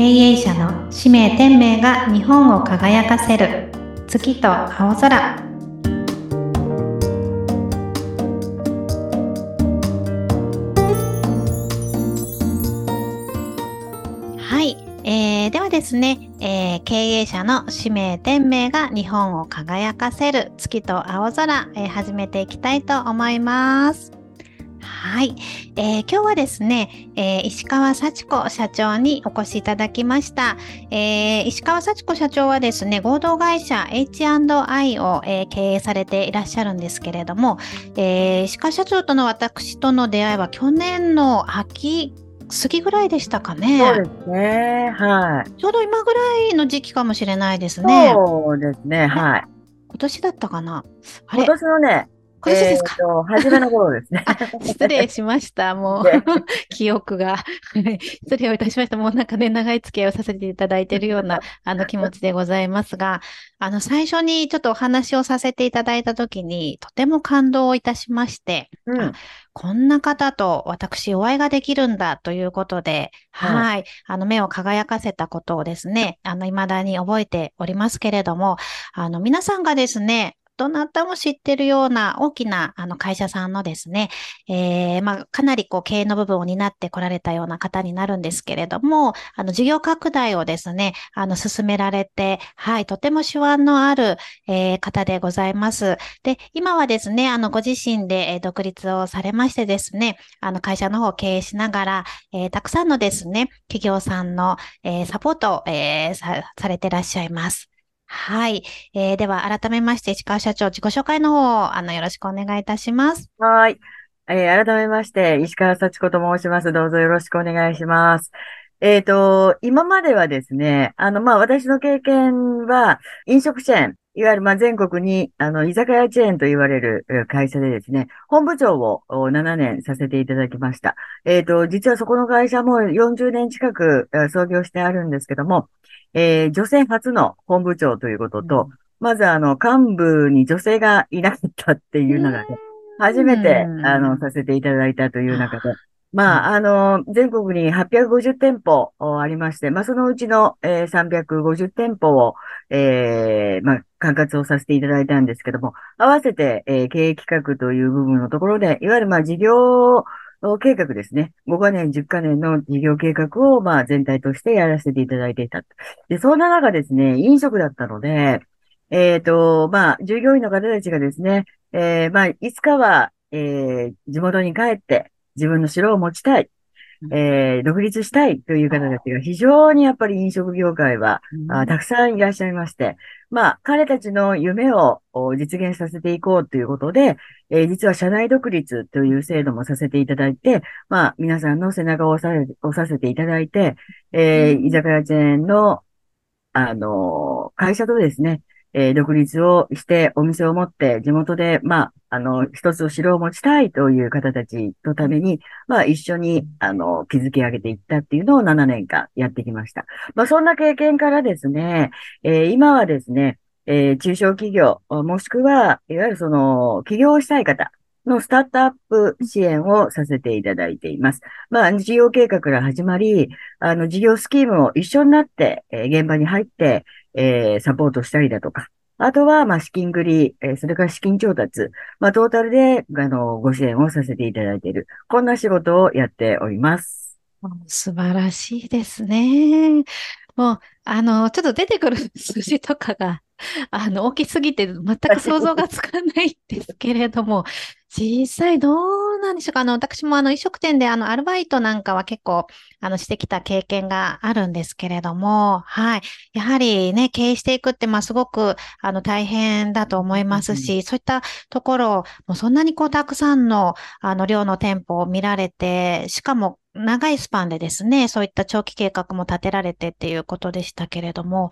経営者の使命天命が日本を輝かせる。月と青空。はい、えー、ではですね、えー、経営者の使命天命が日本を輝かせる。月と青空、えー、始めていきたいと思います。はい、えー、今日はですね、えー、石川幸子社長にお越しいただきました、えー、石川幸子社長はですね合同会社 H&I を、え経営されていらっしゃるんですけれども、え石川社長との私との出会いは去年の秋過ぎぐらいでしたかね。そうですね。はい。ちょうど今ぐらいの時期かもしれないですね。そうですね。はい。今年だったかな。今年のね、今年ですか、えー、初めの頃ですね。失礼しました。もう、記憶が。失礼をいたしました。もうなんかね、長い付き合いをさせていただいているような、あの気持ちでございますが、あの、最初にちょっとお話をさせていただいたときに、とても感動いたしまして、うん、こんな方と私お会いができるんだということで、はい、はい、あの、目を輝かせたことをですね、あの、未だに覚えておりますけれども、あの、皆さんがですね、どなたも知ってるような大きなあの会社さんのですね、えー、まあ、かなりこう経営の部分を担ってこられたような方になるんですけれども、あの事業拡大をですね、あの進められて、はい、とても手腕のある、えー、方でございます。で、今はですね、あのご自身で、独立をされましてですね、あの会社の方を経営しながら、えー、たくさんのですね、企業さんの、えサポートを、えさされてらっしゃいます。はい。えー、では、改めまして、石川社長、自己紹介の方、あの、よろしくお願いいたします。はい。えー、改めまして、石川幸子と申します。どうぞよろしくお願いします。えっ、ー、と、今まではですね、あの、まあ、私の経験は、飲食チェーン、いわゆる、ま、全国に、あの、居酒屋チェーンと言われる会社でですね、本部長を7年させていただきました。えっ、ー、と、実はそこの会社も40年近く創業してあるんですけども、えー、女性初の本部長ということと、うん、まずあの、幹部に女性がいなかったっていうのがね、初めて、あの、させていただいたという中で、まあ、あの、全国に850店舗ありまして、まあ、そのうちの、えー、350店舗を、えー、まあ、管轄をさせていただいたんですけども、合わせて、えー、経営企画という部分のところで、いわゆる、まあ、事業計画ですね。5カ年、10カ年の事業計画を、まあ、全体としてやらせていただいていた。で、そんな中ですね、飲食だったので、えっ、ー、と、まあ、従業員の方たちがですね、えー、まあ、いつかは、えー、地元に帰って自分の城を持ちたい。えー、独立したいという方たちが非常にやっぱり飲食業界は、あたくさんいらっしゃいまして、まあ、彼たちの夢を実現させていこうということで、えー、実は社内独立という制度もさせていただいて、まあ、皆さんの背中を押さ押させていただいて、えー、居酒屋チェーンの、あの、会社とですね、えー、独立をしてお店を持って地元で、まあ、あの、一つお城を持ちたいという方たちのために、まあ、一緒に、あの、築き上げていったっていうのを7年間やってきました。まあ、そんな経験からですね、えー、今はですね、えー、中小企業、もしくは、いわゆるその、起業したい方のスタートアップ支援をさせていただいています。まあ、事業計画から始まり、あの、事業スキームを一緒になって、えー、現場に入って、えー、サポートしたりだとか、あとは、まあ、資金繰り、えー、それから資金調達、まあ、トータルで、あの、ご支援をさせていただいている。こんな仕事をやっております。素晴らしいですね。もう、あの、ちょっと出てくる数字とかが、あの、大きすぎて全く想像がつかないんですけれども、実際どうなんでしょうか？あの、私もあの、飲食店であの、アルバイトなんかは結構、あの、してきた経験があるんですけれども、はい。やはりね、経営していくって、まあ、すごく、あの、大変だと思いますし、うん、そういったところ、もうそんなにこう、たくさんの、あの、量の店舗を見られて、しかも、長いスパンでですね、そういった長期計画も立てられてっていうことでしたけれども、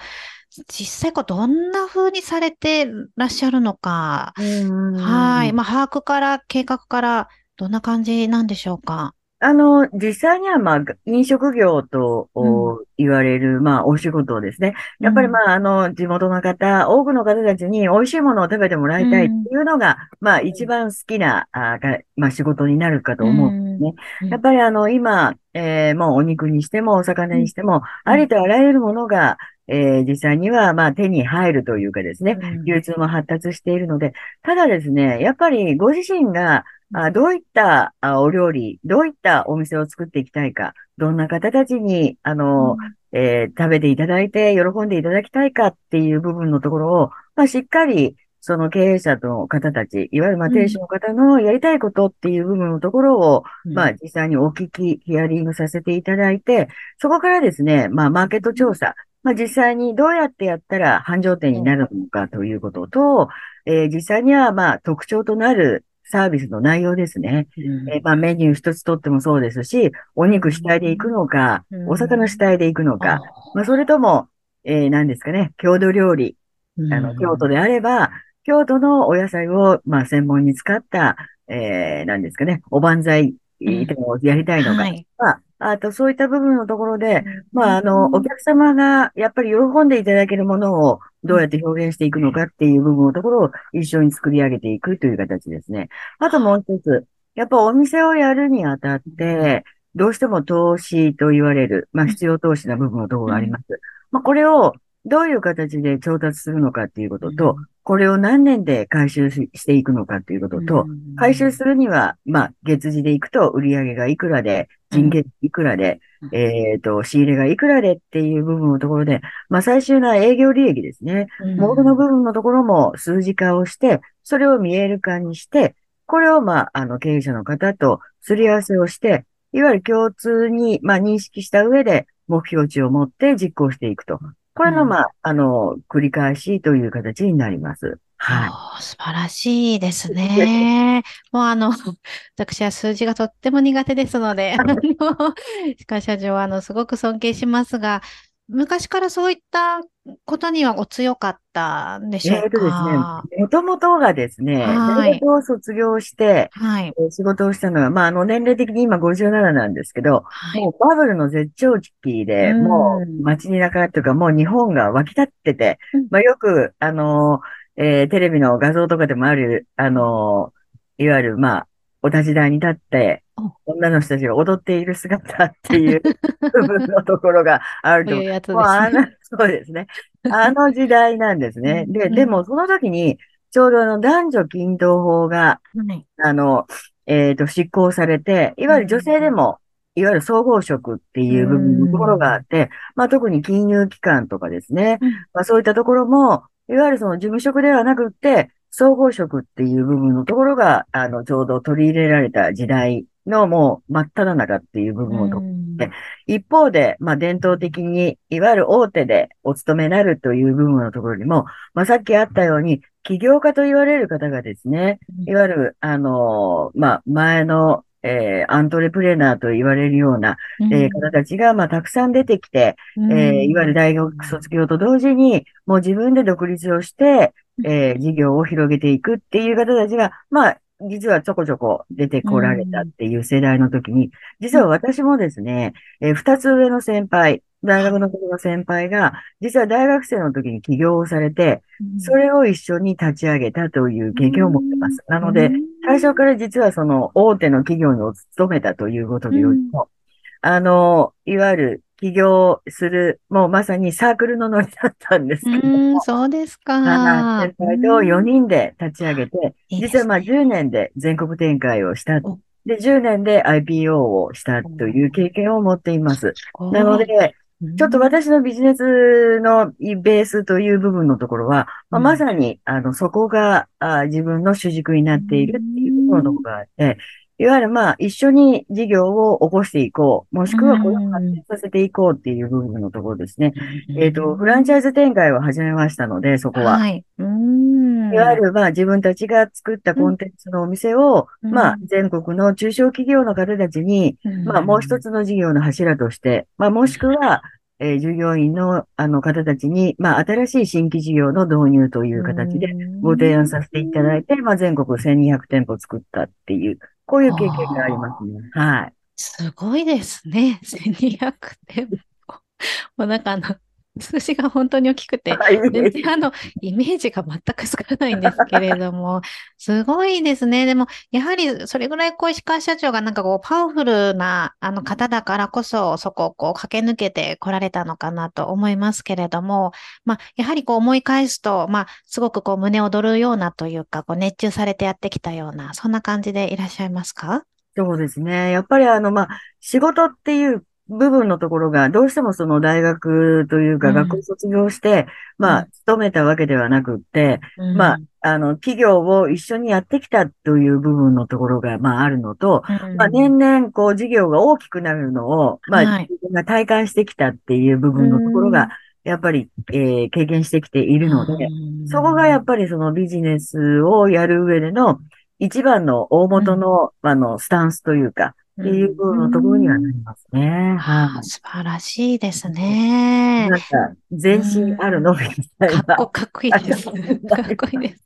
実際こうどんな風にされてらっしゃるのか、はい。まあ、把握から、計画からどんな感じなんでしょうか。あの、実際には、まあ、飲食業と、言われる、まあ、お仕事ですね。やっぱり、まあ、あの、地元の方、多くの方たちに美味しいものを食べてもらいたいっていうのが、まあ、一番好きな、あまあ、仕事になるかと思うんですね。やっぱり、あの、今、えーもうお肉にしてもお魚うんにしても、うんありとあらゆるものが、えー実際にはまあ手に入るというかですね、うん。流通も発達しているので、ただですね、やっぱりご自身が、あどういったあお料理、どういったお店を作っていきたいか、どんな方たちに、あの、えー食べていただいて喜んでいただきたいかっていう部分のところを、まあ、しっかり、その経営者の方たち、いわゆるまあうん。店主の方のやりたいことっていう部分のところを、うん。まあ実際にお聞き、ヒアリングさせていただいて、そこからですね、まあマーケット調査、まあ実際にどうやってやったら繁盛店になるのかということと、えー実際にはまあ特徴となるサービスの内容ですね。うん。えーまあメニュー一つとってもそうですし、お肉主体で行くのかう、ん。お魚主体で行くのか、あまあそれとも、えー何ですかね、郷土料理、あの、京都であれば、京都のお野菜を、まあ、専門に使った、えー、何ですかね、おばんざいうん店をやりたいのか、はい。まあ、あと、そういった部分のところで、うんまあ、あの、お客様がやっぱり喜んでいただけるものをどうやって表現していくのかっていう部分のところを一緒に作り上げていくという形ですね。あともう一つ、やっぱお店をやるにあたって、どうしても投資と言われる、まあ必要投資な部分のところがあります。まあこれをどういう形で調達するのかっていうことと、これを何年で回収ししていくのかっていうことと、回収するには、まあ、月次でいくと売上がいくらで、人件費いくらで、うんえっと、仕入れがいくらでっていう部分のところで、まあ、最終な営業利益ですね。モードの部分のところも数字化をして、それを見える化にして、これを、まあ、あの、経営者の方とすり合わせをして、いわゆる共通に、まあ、認識した上で、目標値を持って実行していくと。これの、うんまあ、あの、繰り返しという形になります。はい。素晴らしいですね。もうあの、私は数字がとっても苦手ですので、あの、鹿社長はあの、すごく尊敬しますが、昔からそういったことにはお強かったんでしょうえーとですか。ね、もともとがですね、はい大学を卒業して、はい。えー仕事をしたのが、まあ、あの、年齢的に今57なんですけど、はい。もうバブルの絶頂期で、うんもう街中というか、もう日本が湧き立っててうん、まあ、よく、あのー、えーテレビの画像とかでもある、あのー、いわゆる、まあ、お立ち台に立ってお、女の人たちが踊っている姿っていう 部分のところがあるとううね。の、そうですね。あの時代なんですね。で、うんでもその時に、ちょうどあの男女均等法が、はい。あの、えっと、執行されて、いわゆる女性でも、いわゆる総合職っていう部分のところがあって、まあ特に金融機関とかですね、うんまあそういったところも、いわゆるその事務職ではなくって、総合職っていう部分のところが、あの、ちょうど取り入れられた時代のもう真っ只中っていう部分をとうん。で一方で、まあ、伝統的に、いわゆる大手でお勤めになるという部分のところにも、まあ、さっきあったように、起業家と言われる方がですね、いわゆる、あのまあ、前の、えーアントレプレーナーと言われるような、えー方たちが、まあ、たくさん出てきて、うん。えーいわゆる大学卒業と同時に、もう自分で独立をして、えー事業を広げていくっていう方たちが、まあ、実はちょこちょこ出てこられたっていう世代の時に、実は私もですね、えー二つ上の先輩、大学の時の先輩が、実は大学生の時に起業をされて、それを一緒に立ち上げたという経験を持ってます。なので、、最初から実はその大手の企業にお勤めたということでよりも、あの、いわゆる起業する、もうまさにサークルのノリだったんですけどそうですはいか。先輩と4人で立ち上げて、実はまあ10年で全国展開をしたお。で、10年で IPO をしたという経験を持っています。なので、ちょっと私のビジネスのベースという部分のところは、まあ、うんまさに、あの、そこがあ自分の主軸になっているっていうところのところがあって、いわゆるまあ、一緒に事業を起こしていこう、もしくはこれを発展させていこうっていう部分のところですね。えっと、フランチャイズ展開を始めましたので、そこは。はい。うん。いわゆる、まあ、自分たちが作ったコンテンツのお店を、うんまあ、全国の中小企業の方たちに、うん、まあ、もう一つの事業の柱として、まあ、もしくは、えー従業員の、あの方たちに、まあ、新しい新規事業の導入という形でご提案させていただいて、まあ、全国1200店舗作ったっていう、こういう経験がありますね。はい。すごいですね。1200店舗。もうなんかあの、数字が本当に大きくて、全然あの、イメージが全くつかないんですけれども、すごいですね。でも、やはりそれぐらいこう石川社長がなんかこうパワフルなあの方だからこそ、そこをこう駆け抜けて来られたのかなと思いますけれども、まあ、やはりこう思い返すと、まあ、すごくこう胸躍るようなというか、こう熱中されてやってきたような、そんな感じでいらっしゃいますか？そうですね。やっぱりあの、まあ、仕事っていう部分のところが、どうしてもその大学というか、学校卒業して、うん、まあ、勤めたわけではなくって、うん、まあ、あの、企業を一緒にやってきたという部分のところが、まあ、あるのと、うん、まあ、年々、こう、事業が大きくなるのを、まあ、はい、自分が体感してきたっていう部分のところが、やっぱり、えー、経験してきているので、そこがやっぱりそのビジネスをやる上での一番の大元の、あの、スタンスというか、っていうところにはなりますね。はい。素晴らしいですね。なんか、全身あるのみたいな。かっこ、かっこいいです。かっこいいです。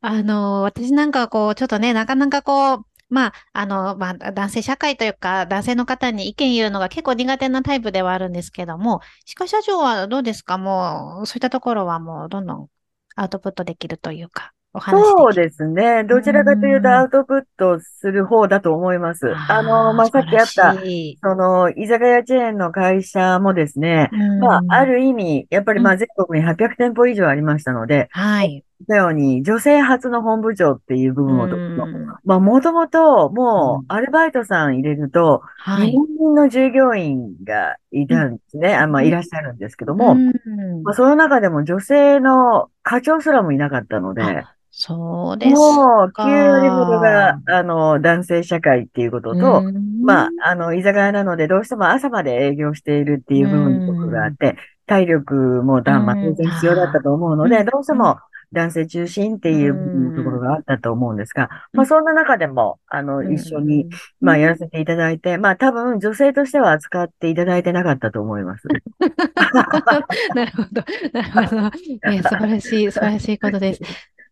あの、私なんかこう、ちょっとね、なかなかこう、まあ、あの、まあ、男性社会というか、男性の方に意見言うのが結構苦手なタイプではあるんですけども、歯科社長はどうですか？もう、そういったところはもう、どんどんアウトプットできるというか。お話そうですね。どちらかというとアウトプットする方だと思います。あの、まあ、さっきあった、その、居酒屋チェーンの会社もですね、まあ、ある意味、やっぱりまあ、全国に800店舗以上ありましたので、はい。たように、女性初の本部長っていう部分を、まあ、もともと、もう、アルバイトさん入れると、2人の従業員がいたんですね。あまあ、いらっしゃるんですけども、まあ、その中でも女性の課長すらもいなかったので、そうですもう、9割ほどが、あの、男性社会っていうことと、まあ、あの、居酒屋なので、どうしても朝まで営業しているっていう部分があって、体力もだ、まあ、当然必要だったと思うので、どうしても男性中心っていうところがあったと思うんですが、まあ、そんな中でも、あの、一緒に、まあ、やらせていただいて、まあ、多分、女性としては扱っていただいてなかったと思います。なるほど。なるほど。え素晴らしい、素晴らしいことです。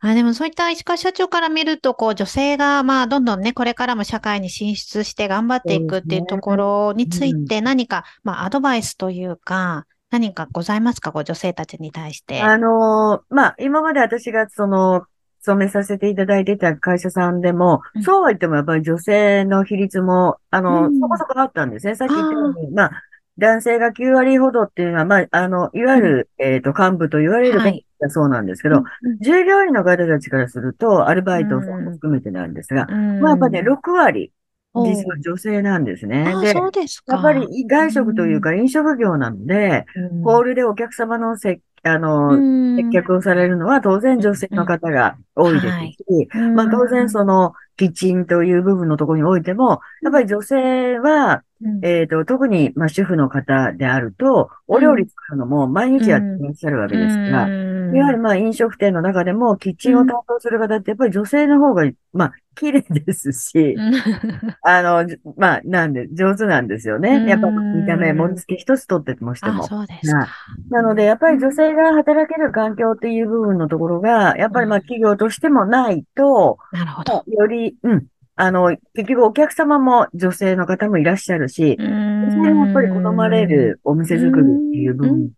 あでもそういった石川社長から見ると、こう女性がまあどんどんね、これからも社会に進出して頑張っていくっていうところについて何か、まあアドバイスというか、何かございますか？こう女性たちに対して。あのまあ今まで私がその、勤めさせていただいてた会社さんでも、うん、そうは言ってもやっぱり女性の比率も、あの、うん、そこそこあったんですね。さっき言ったように、まあ、男性が9割ほどっていうのは、まあ、あの、いわゆる、うん、えっ、ー、と、幹部と言われるべきだそうなんですけど、はい、従業員の方たちからすると、アルバイトさんも含めてなんですが、うん、まあ、やっぱね、6割、実は女性なんですね。で、そうですか。やっぱり外食というか飲食業なので、ホールでお客様の接あの、接客をされるのは当然女性の方が多いですし、まあ当然そのキッチンという部分のところにおいても、やっぱり女性は、えっ、と、特に、まあ主婦の方であると、お料理作るのも毎日やっていらっしゃるわけですから、やはりまあ飲食店の中でもキッチンを担当する方ってやっぱり女性の方が、まあ綺麗ですし、あの、まあなんで上手なんですよね。やっぱ見た目、盛り付け一つとってもしても。そうですか。なのでやっぱり女性が働ける環境っていう部分のところが、やっぱりまあ企業としてもないと、なるほど。より、うん、あの、結局お客様も女性の方もいらっしゃるし、女性もやっぱり好まれるお店作りっていう部分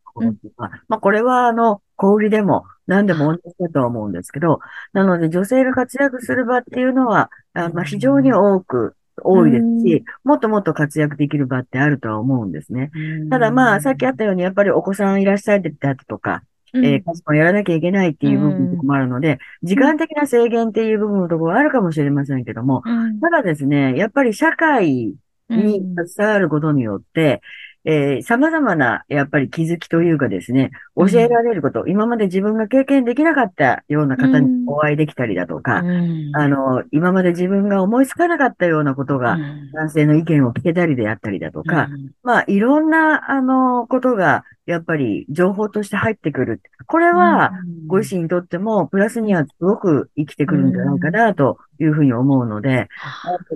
まあこれはあの、小売りでも何でも同じだと思うんですけど、なので女性が活躍する場っていうのは、あまあ非常に多く、多いですし、もっともっと活躍できる場ってあるとは思うんですね。ただまあ、さっきあったように、やっぱりお子さんいらっしゃってたとか、えー、家事もやらなきゃいけないっていう部分もあるので、時間的な制限っていう部分のところはあるかもしれませんけども、ただですね、やっぱり社会に携わることによって、えー、様々な、やっぱり気づきというかですね、教えられること、うん、今まで自分が経験できなかったような方にお会いできたりだとか、うん、あの、今まで自分が思いつかなかったようなことが、男性の意見を聞けたりであったりだとか、うん、まあ、いろんな、あの、ことが、やっぱり情報として入ってくる。これは、ご自身にとっても、プラスにはすごく生きてくるんじゃないかな、というふうに思うので、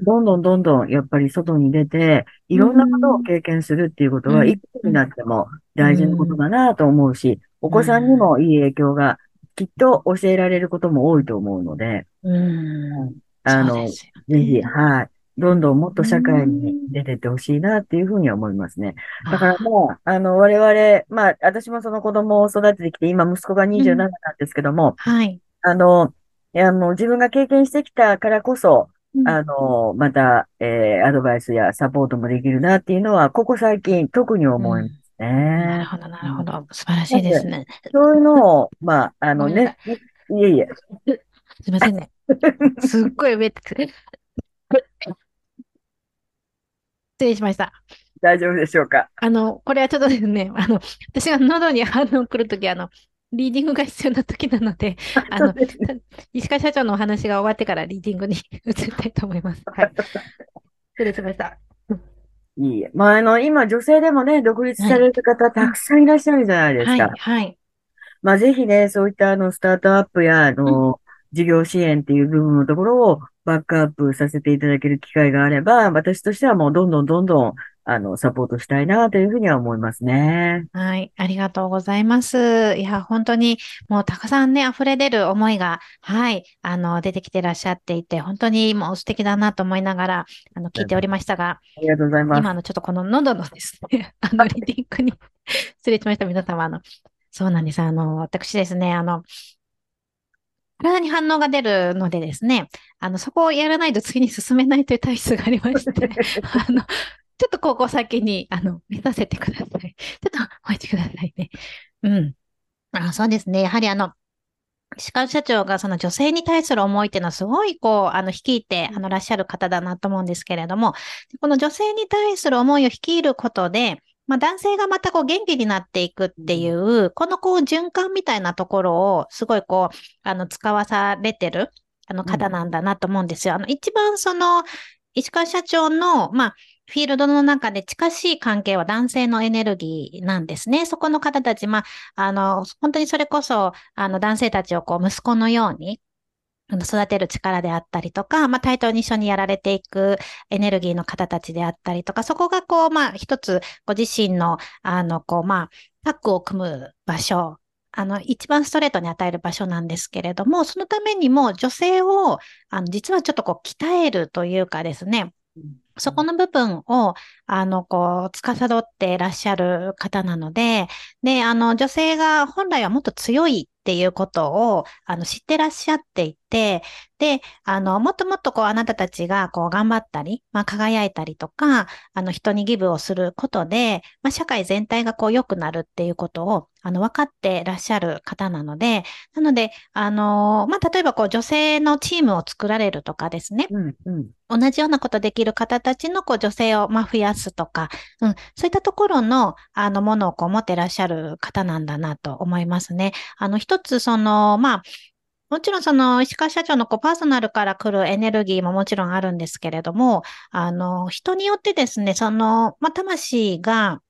どんどんどんどん、やっぱり外に出て、いろんなことを経験するっていうことは、いくつになっても大事なことだなと思うし、お子さんにもいい影響がきっと教えられることも多いと思うので、うん、あの、ぜひ、はい。どんどんもっと社会にうん出てってほしいなっていうふうには思いますね。だからあまあ、あの、我々、まあ、私もその子供を育ててきて、今息子が27うんなんですけども、はい。あの、いや、もう自分が経験してきたからこそ、うんあの、また、えーアドバイスやサポートもできるなっていうのは、ここ最近特に思いますなるね。ほど、なるほど。素晴らしいですね。そういうのを、まあ、あのね、いえいえ、すいませんね。すっごい上って。失礼しました。大丈夫でしょうか？あの、これはちょっとですね、あの、私が喉に反応来るとき、あの、リーディングが必要なときなので、あの石川社長のお話が終わってからリーディングに 移りたいと思います。はい。失礼しました。いいえ。まあ、あの、今、女性でもね、独立される方、たくさんいらっしゃるじゃないですはい、か。はい。まあ、ぜひね、そういった、あの、スタートアップや、あの、事業支援っていう部分のところをバックアップさせていただける機会があれば、私としてはもうどんどんどんどん、あの、サポートしたいなというふうには思いますね。はい、ありがとうございます。いや、本当にもうたくさんね、溢れ出る思いが、はい、あの、出てきてらっしゃっていて、本当にもう素敵だなと思いながら、あの、聞いておりましたが、ありがとうございます。今のちょっとこの喉のですね、あの、リディングに失礼しました、皆様。あの、そうなんです。あの、私ですね、あの、体に反応が出るのでですね、あの、そこをやらないと次に進めないという体質がありまして、あの、ちょっとここ先に、あの、見させてください。ちょっとお待ちくださいね。うん。あ、そうですね。やはりあの、石川社長がその女性に対する思いっていうのはすごいこう、あの、率いて、あの、らっしゃる方だなと思うんですけれども、この女性に対する思いを率いることで、まあ、男性がまたこう元気になっていくっていう、このこう循環みたいなところをすごいこう、あの、使わされてる、あの方なんだなと思うんですよ。あの、一番その、石川社長の、まあ、フィールドの中で近しい関係は男性のエネルギーなんですね。そこの方たち、まあ、あの、本当にそれこそ、あの、男性たちをこう、息子のように、育てる力であったりとか、まあ、対等に一緒にやられていくエネルギーの方たちであったりとか、そこがこう、まあ、一つ、ご自身の、あの、こう、まあ、タッグを組む場所、あの、一番ストレートに与える場所なんですけれども、そのためにも女性を、あの、実はちょっとこう、鍛えるというかですね、そこの部分を、あの、こう、司っていらっしゃる方なので、で、あの、女性が本来はもっと強いっていうことを、あの、知ってらっしゃっていて、で、あの、もっともっとこう、あなたたちがこう、頑張ったり、まあ、輝いたりとか、あの、人にギブをすることで、まあ、社会全体がこう、良くなるっていうことを、あの、分かってらっしゃる方なので、なので、あの、まあ、例えばこう、女性のチームを作られるとかですね、うん、うん。同じようなことできる方たちのこう女性をまあ増やすとか、うん、そういったところのあのものをこう持ってらっしゃる方なんだなと思いますね。あの一つその、まあ、もちろんその石川社長のこうパーソナルから来るエネルギーももちろんあるんですけれども、あの人によってですね、その、まあ、魂が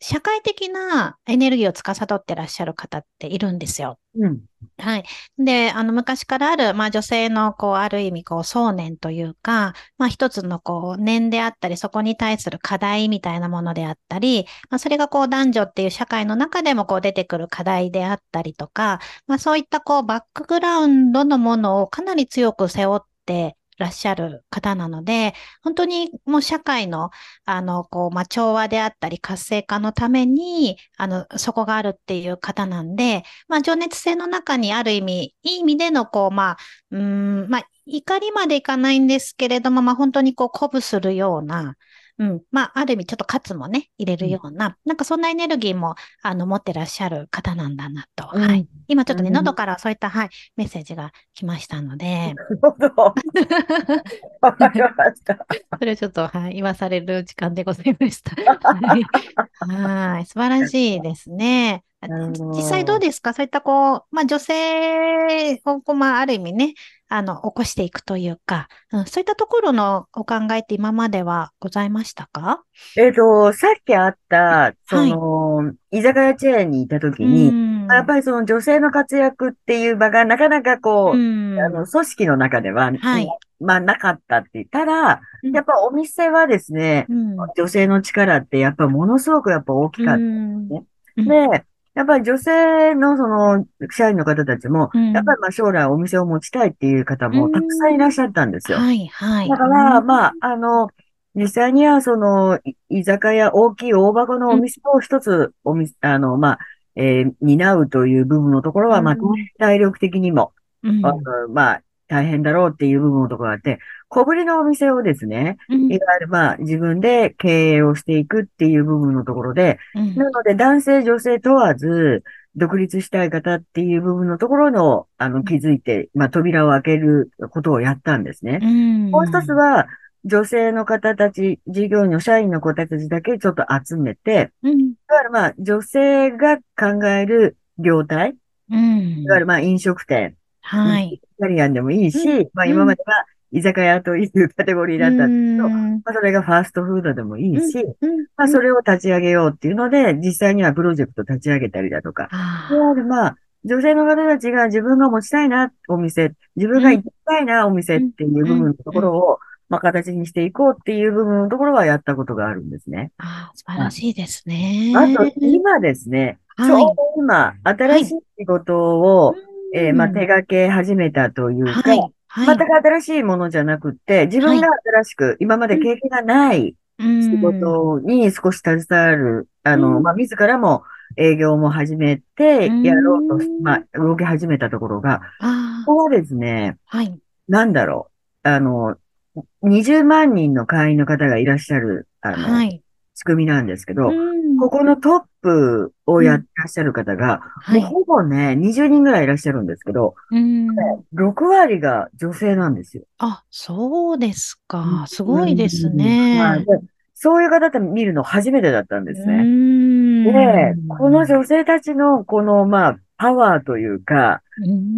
社会的なエネルギーを司ってらっしゃる方っているんですよ。うん。はい。で、あの、昔からある、まあ、女性の、こう、ある意味、こう、想念というか、まあ、一つの、こう、念であったり、そこに対する課題みたいなものであったり、まあ、それが、こう、男女っていう社会の中でも、こう、出てくる課題であったりとか、まあ、そういった、こう、バックグラウンドのものをかなり強く背負って、らっしゃる方なので、本当にもう社会の、あの、こう、まあ、調和であったり活性化のために、あの、そこがあるっていう方なんで、まあ、情熱性の中にある意味、いい意味での、こう、まあ、うん、まあ、怒りまでいかないんですけれども、まあ、本当にこう、鼓舞するような、うん、まあ、ある意味、ちょっと喝もね、入れるような、なんかそんなエネルギーも、あの、持ってらっしゃる方なんだなと。うんはい。今ちょっとね、うん喉からそういった、はい、メッセージが来ましたので、なるほど。わかりました。それをちょっと、はい、言わされる時間でございました。はい。はい。素晴らしいですね。実際どうですか？そういったこう、まあ女性をこう、まあある意味ね、あの、起こしていくというか、うん、そういったところのお考えって今まではございましたか？えっと、さっきあった、その、居酒屋チェーンにいたときに、ん。やっぱりその女性の活躍っていう場がなかなかこう、うん。あの、組織の中では、はい。まあなかったって言ったら、うん。やっぱお店はですね、うん。女性の力ってやっぱものすごくやっぱ大きかった。うん。ねうん。で、やっぱり女性のその社員の方たちも、うんやっぱりまあ将来お店を持ちたいっていう方もたくさんいらっしゃったんですよ。はい、はい。だから、まあ、あ、あの、実際にはその、い居酒屋、大きい大箱のお店を一つ、お店、あの、まあ、えー担うという部分のところは、まあ、うん体力的にも、うんあのまあ、大変だろうっていう部分のところがあって、小ぶりのお店をですね、うん。いわゆるまあ、自分で経営をしていくっていう部分のところで、うん。なので、男性、女性問わず、独立したい方っていう部分のところの、あの、気づいて、まあ、扉を開けることをやったんですね。うん。もう一つは、女性の方たち、従業員の社員の子たちだけちょっと集めて、うん、いわゆるまあ、女性が考える業態、うん。いわゆるまあ、飲食店、はい。イタリアンでもいいし、まあ、うん今までは居酒屋というカテゴリーだったんですけど、うん。まあ、それがファーストフードでもいいし、うん。まあ、それを立ち上げようっていうので、実際にはプロジェクト立ち上げたりだとか、まあ、女性の方たちが自分が持ちたいな、お店、自分が行きたいな、お店っていう部分のところを、まあ、形にしていこうっていう部分のところはやったことがあるんですね。あ、素晴らしいですね。あと、今ですね、はい。ちょうど今、新しい仕事を、えーまあ、手掛け始めたというか、はい、はい。全く新しいものじゃなくって、自分が新しく、今まで経験がないうん仕事に少し携わる、あうの、んまあ、自らも営業も始めて、うん。やろうとし、まあ、動き始めたところが、あここはですね、はい。なんだろう、あの、20万人の会員の方がいらっしゃる、あの、はい。仕組みなんですけど、うんここのトップをやってらっしゃる方が、はい。もうほぼね、20人ぐらいいらっしゃるんですけど、うん。6割が女性なんですよ。あ、そうですか。すごいですね。はい。でそういう方って見るの初めてだったんですね。ねで、この女性たちのこの、まあ、パワーというか、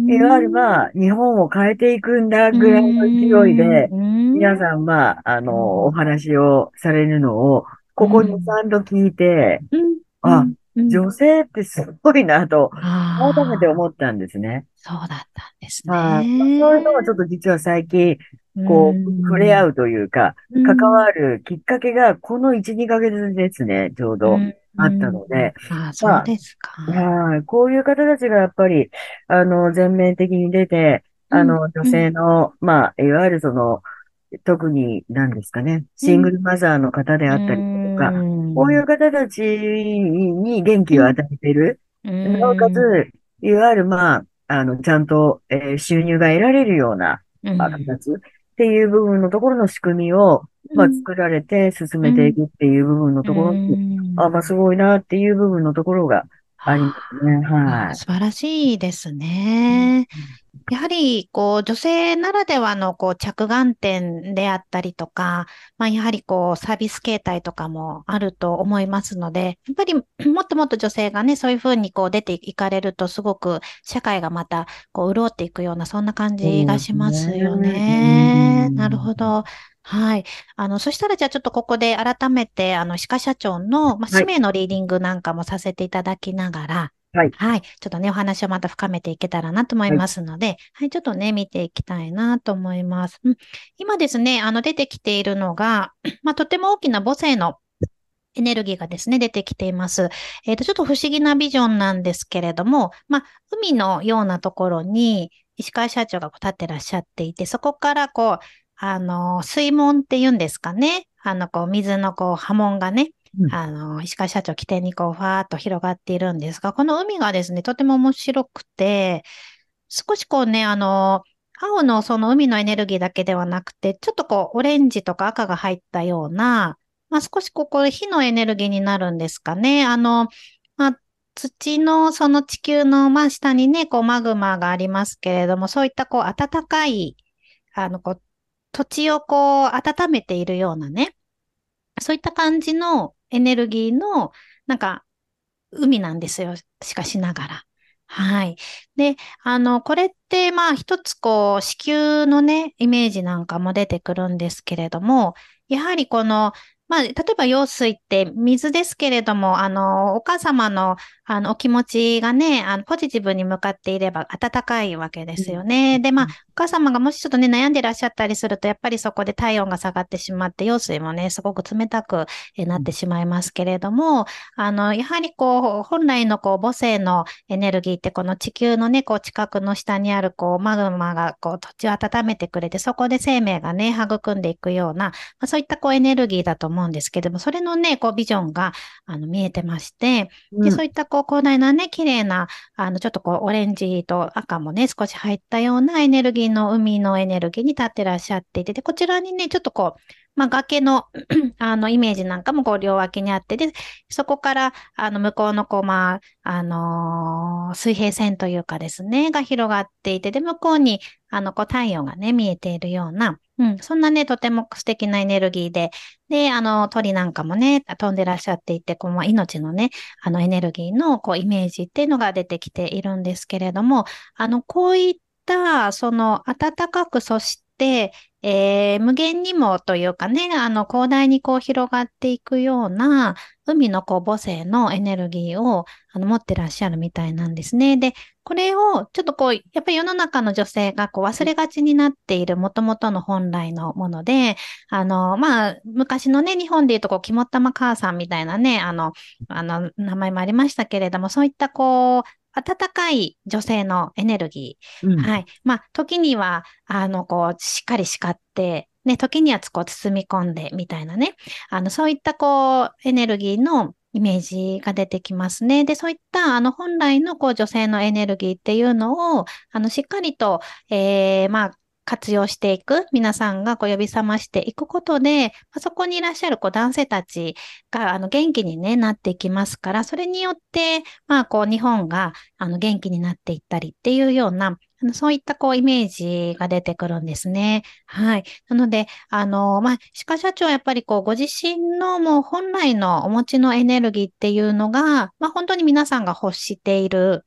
いわゆるまあ、日本を変えていくんだぐらいの勢いで、皆ん、さん、まあ、あうんの、お話をされるのを、ここに3度聞いて、うん、あうん、女性ってすごいなと、あ改めてー思ったんですね。そうだったんですはい。ね。そういうのがちょっと実は最近、こう、触れ合うというか、うん関わるきっかけが、この1、2ヶ月ですね、ちょうど。あったので、うんあーそうですか。はい。こういう方たちがやっぱり、あの、全面的に出て、あの、うん女性の、まあ、いわゆるその、特に何ですかね、シングルマザーの方であったりとか、ん。こういう方たちに元気を与えている。うん。なおかつ、いわゆる、まあ、あの、ちゃんと、えー収入が得られるような、うん。まあ、形っていう部分のところの仕組みを、まあ、作られて進めていくっていう部分のところに、うん。あ、まあ、すごいなっていう部分のところがありますね。あ。はい。ー素晴らしいですね。やはり、こう、女性ならではの、こう、着眼点であったりとか、まあ、やはり、こう、サービス形態とかもあると思いますので、やっぱり、もっともっと女性がね、そういうふうに、こう、出ていかれると、すごく、社会がまた、こう、潤っていくような、そんな感じがしますよね。なるほど。はい。あの、そしたら、じゃあ、ちょっとここで改めて、あの、歯科社長の、まあ、はい使命のリーディングなんかもさせていただきながら、はい。はい。ちょっとね、お話をまた深めていけたらなと思いますので、はい、ちょっとね、見ていきたいなと思います。うん、今ですね、あの、出てきているのが、まあ、とても大きな母性のエネルギーがですね、出てきています。えっ、と、ちょっと不思議なビジョンなんですけれども、まあ、海のようなところに、石川社長がこう立ってらっしゃっていて、そこからこう、あの、水門って言うんですかね。あの、こう、水のこう、波紋がね、うんあの、石川社長起点にこう、ふわーっと広がっているんですが、この海がですね、とても面白くて、少しこうね、あの、青のその海のエネルギーだけではなくて、ちょっとこう、オレンジとか赤が入ったような、まあ、少しここ、火のエネルギーになるんですかね。あの、まあ、土のその地球の真下にね、こう、マグマがありますけれども、そういったこう、暖かい、あの、こう、土地をこう、温めているようなね、そういった感じのエネルギーの、なんか、海なんですよ。しかしながら。はい。で、あの、これって、まあ、一つこう、子宮のね、イメージなんかも出てくるんですけれども、やはりこの、まあ、例えば羊水って水ですけれども、あの、お母様の、あの、お気持ちがね、あの、ポジティブに向かっていれば温かいわけですよね。で、まあ、お母様がもしちょっとね、悩んでらっしゃったりすると、やっぱりそこで体温が下がってしまって、羊水もね、すごく冷たくなってしまいますけれども、あの、やはりこう、本来のこう、母性のエネルギーって、この地球のね、こう、近くの下にあるこう、マグマがこう、土地を温めてくれて、そこで生命がね、育んでいくような、まあ、そういったこう、エネルギーだと思うんですけども、それのね、こう、ビジョンが、あの、見えてまして、で、そういったこう、広大なね、綺麗な、あの、ちょっとこう、オレンジと赤もね、少し入ったようなエネルギーの海のエネルギーに立ってらっしゃっていて、で、こちらにね、ちょっとこう、まあ、崖の あの、イメージなんかもこう、両脇にあって、で、そこから、あの、向こうのこう、まあ、あのー、水平線というかですね、が広がっていて、で、向こうに、あの、こう、太陽がね、見えているような、うん、そんなね、とても素敵なエネルギーで、で、あの、鳥なんかもね、飛んでらっしゃっていて、こう、ま、命のね、あの、エネルギーの、こう、イメージっていうのが出てきているんですけれども、あの、こういった、その、暖かく、そして、えー、無限にもというかね、あの、広大にこう広がっていくような、海のこう母性のエネルギーをあの持ってらっしゃるみたいなんですね。で、これをちょっとこう、やっぱり世の中の女性がこう忘れがちになっている元々の本来のもので、あの、まあ、昔のね、日本で言うとこう、肝っ玉母さんみたいなね、あの、あの、名前もありましたけれども、そういったこう、温かい女性のエネルギー。うん、はい。まあ、時には、あの、こう、しっかり叱って、ね、時にはこう包み込んで、みたいなね。あの、そういったこう、エネルギーのイメージが出てきますね。で、そういった、あの、本来のこう、女性のエネルギーっていうのを、あの、しっかりと、えー、まあ、活用していく、皆さんがこう呼び覚ましていくことで、まあ、そこにいらっしゃるこう男性たちがあの元気に、ね、なっていきますから、それによって、まあ、こう日本があの元気になっていったりっていうような、そういったこうイメージが出てくるんですね。はい。なので、あの、まあ、鹿社長はやっぱりこうご自身のもう本来のお持ちのエネルギーっていうのが、まあ、本当に皆さんが欲している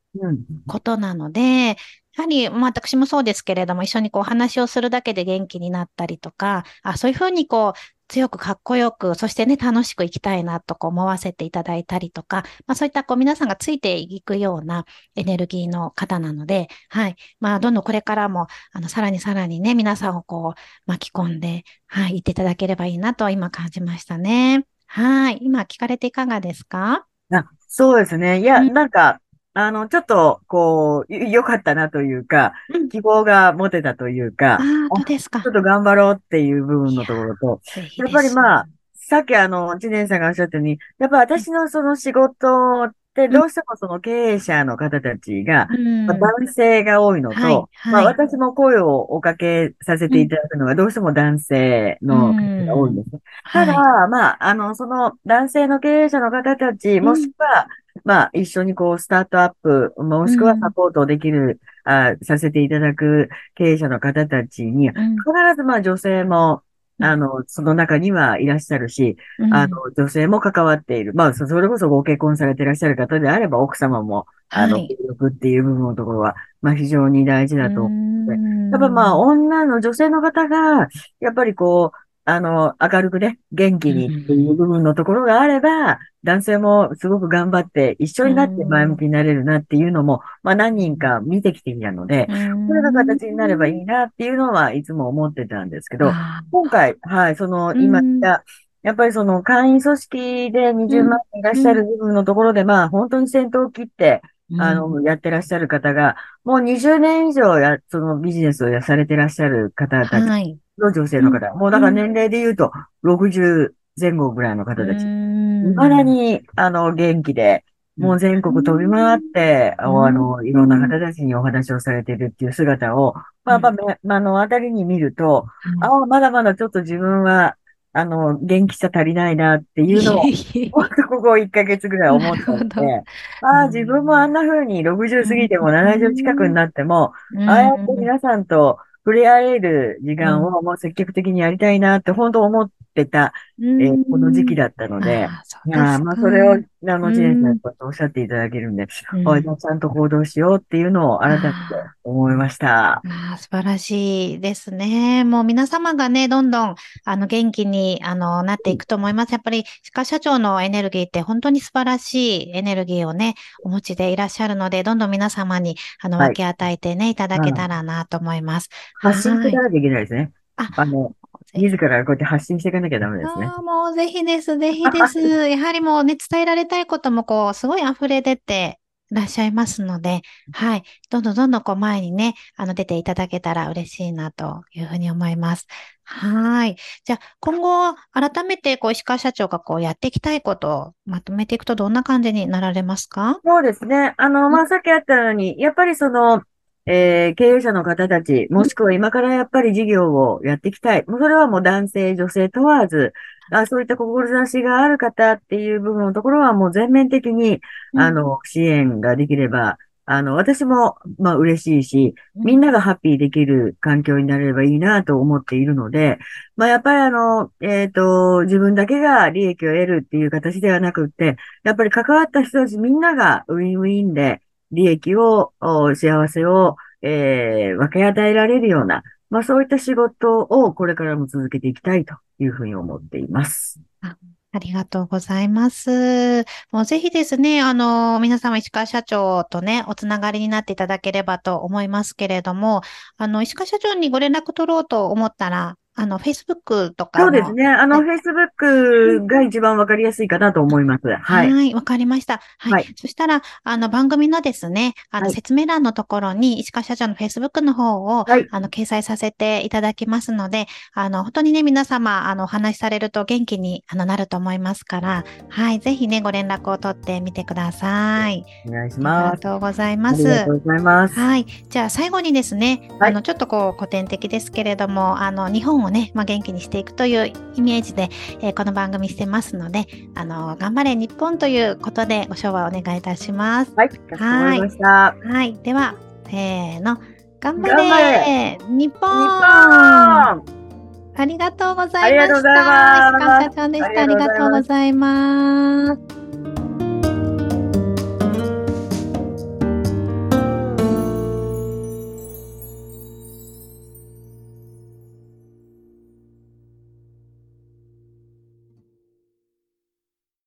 ことなので、やはり、まあ、私もそうですけれども、一緒にこう話をするだけで元気になったりとか、あそういうふうにこう、強くかっこよく、そしてね、楽しく生きたいなとこう思わせていただいたりとか、まあそういったこう皆さんがついていくようなエネルギーの方なので、はい。まあどんどんこれからも、あの、さらにさらにね、皆さんをこう巻き込んで、はい、言っていただければいいなと今感じましたね。はい。今聞かれていかがですか？あそうですね。いや、うん、なんか、あの、ちょっと、こう、良かったなというか、希望が持てたというか、あですか。ちょっと頑張ろうっていう部分のところと、やっぱりまあ、さっきあの、知念さんがおっしゃったように、やっぱ私のその仕事ってどうしてもその経営者の方たちが、まあ、男性が多いのと、はいはい、まあ私も声をおかけさせていただくのがどうしても男性の方が多いんです。ただ、はい、まあ、あの、その男性の経営者の方たち、もしくは、まあ、一緒にこう、スタートアップ、もしくはサポートできる、うん、あさせていただく経営者の方たちに、必ずまあ女性も、あの、その中にはいらっしゃるし、うん、あの、女性も関わっている。まあ、それこそご結婚されていらっしゃる方であれば、奥様も、あの、協力っていう部分のところは、まあ、非常に大事だと思って。やっぱまあ、女の女性の方が、やっぱりこう、あの、明るくね、元気にっていう部分のところがあれば、男性もすごく頑張って一緒になって前向きになれるなっていうのも、まあ何人か見てきていたので、それが形になればいいなっていうのはいつも思ってたんですけど、今回、はい、その今言った、やっぱりその会員組織で20万人いらっしゃる部分のところで、まあ本当に先頭を切って、あの、やってらっしゃる方が、もう20年以上や、そのビジネスをやされてらっしゃる方たちの女性の方。うん、もうだから年齢で言うと、60前後ぐらいの方たち。いまだに、あの、元気で、もう全国飛び回って、あの、いろんな方たちにお話をされているっていう姿を、まあ、まあ、あの、あたりに見ると、ああ、まだまだちょっと自分は、あの、元気さ足りないなっていうのを、ここ1ヶ月ぐらい思ったので、ああ、自分もあんな風に60過ぎても70近くになっても、ああやって皆さんと触れ合える時間をもう積極的にやりたいなって本当思っってた、えーこの時期だったので、ああーまあ、それを、あの、うんジェンさんとおっしゃっていただけるんで、うんあじゃあちゃんと行動しようっていうのを改めて思いました。ああ、素晴らしいですね。もう皆様がね、どんどん、あの、元気に、あの、なっていくと思います。やっぱり、鹿社長のエネルギーって本当に素晴らしいエネルギーをね、お持ちでいらっしゃるので、どんどん皆様に、あの、はい分け与えてね、いただけたらなと思います。発信しなきゃいけないですね。ああの、自らこうやって発信していかなきゃダメですね。ああ、もうぜひです、ぜひです。やはりもうね、伝えられたいこともこう、すごい溢れ出ていらっしゃいますので、はい。どんどんどんどんこう前にね、あの出ていただけたら嬉しいなというふうに思います。はい。じゃあ、今後、改めてこう、石川社長がこう、やっていきたいことをまとめていくとどんな感じになられますか？そうですね。あの、まあ、さっきあったように、やっぱりその、えー経営者の方たち、もしくは今からやっぱり事業をやっていきたい。もうそれはもう男性、女性問わず、あそういった志がある方っていう部分のところはもう全面的に、あの、支援ができれば、あの、私も、まあ、嬉しいし、みんながハッピーできる環境になれればいいなと思っているので、まあ、やっぱりあの、えっと、自分だけが利益を得るっていう形ではなくって、やっぱり関わった人たちみんながウィンウィンで利益を、幸せを、えー分け与えられるような、まあ、そういった仕事をこれからも続けていきたいというふうに思っています。ありがとうございます。もうぜひですね、あの、皆様石川社長とね、おつながりになっていただければと思いますけれども、あの、石川社長にご連絡取ろうと思ったら、あの、Facebook とかのそうですね。あの、Facebook が一番わかりやすいかなと思います。はい。はい、わかりました。はい。はいそしたら、あの、番組のですね、あの、はい説明欄のところに、石川社長の Facebook の方を、はい。あの、掲載させていただきますので、あの、本当にね、皆様、あの、お話しされると元気にあのなると思いますから、はい、ぜひね、ご連絡を取ってみてください。お願いしあります。がとうございあます。りがとうございます。はい。じゃあ最後にですね、はいあの、ちょっとこう古典的ですけれども、あの、日本をね、まあ、元気にしていくというイメージで、えーこの番組してますので、あの、頑張れ日本ということでご唱和お願いいたします。はい。かしこまりました。はい。では、せーの。頑張れ日本ありがとうございました。石川社長でした。ありがとうございます。